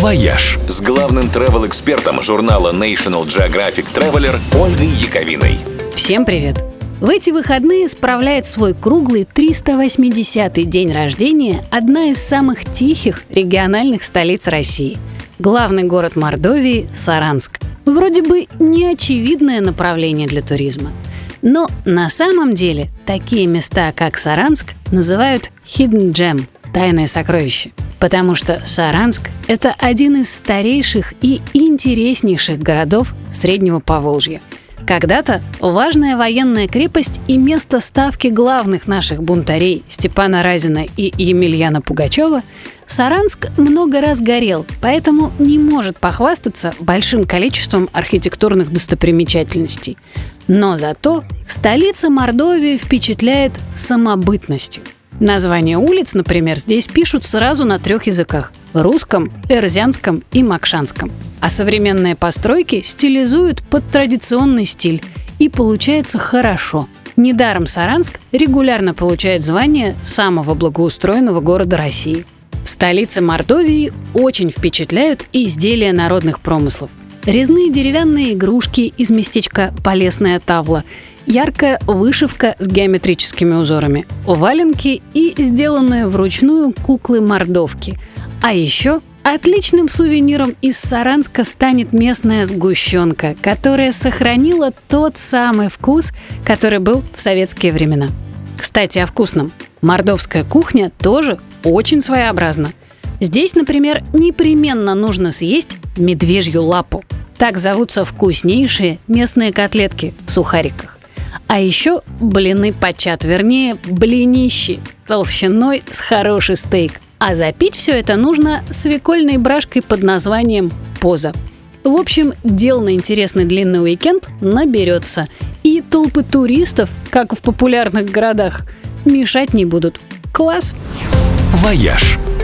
«Вояж» с главным travel-экспертом журнала National Geographic Traveler Ольгой Яковиной. Всем привет! В эти выходные справляет свой круглый 380-й день рождения одна из самых тихих региональных столиц России – главный город Мордовии – Саранск. Вроде бы неочевидное направление для туризма. Но на самом деле такие места, как Саранск, называют hidden gem – тайное сокровище. Потому что Саранск – это один из старейших и интереснейших городов Среднего Поволжья. Когда-то важная военная крепость и место ставки главных наших бунтарей Степана Разина и Емельяна Пугачева, Саранск много раз горел, поэтому не может похвастаться большим количеством архитектурных достопримечательностей. Но зато столица Мордовии впечатляет самобытностью – Названия улиц, например, здесь пишут сразу на трех языках – русском, эрзянском и макшанском. А современные постройки стилизуют под традиционный стиль. И получается хорошо. Недаром Саранск регулярно получает звание самого благоустроенного города России. В столице Мордовии очень впечатляют изделия народных промыслов. Резные деревянные игрушки из местечка Полесная Тавла – яркая вышивка с геометрическими узорами, валенки и сделанные вручную куклы-мордовки. А еще отличным сувениром из Саранска станет местная сгущенка, которая сохранила тот самый вкус, который был в советские времена. Кстати, о вкусном. Мордовская кухня тоже очень своеобразна. Здесь, например, непременно нужно съесть медвежью лапу. Так зовутся вкуснейшие местные котлетки в сухариках. А еще блины пачат, вернее, блинищи толщиной с хороший стейк. А запить все это нужно свекольной бражкой под названием «поза». В общем, дел на интересный длинный уикенд наберется. И толпы туристов, как в популярных городах, мешать не будут. Класс! «Вояж» –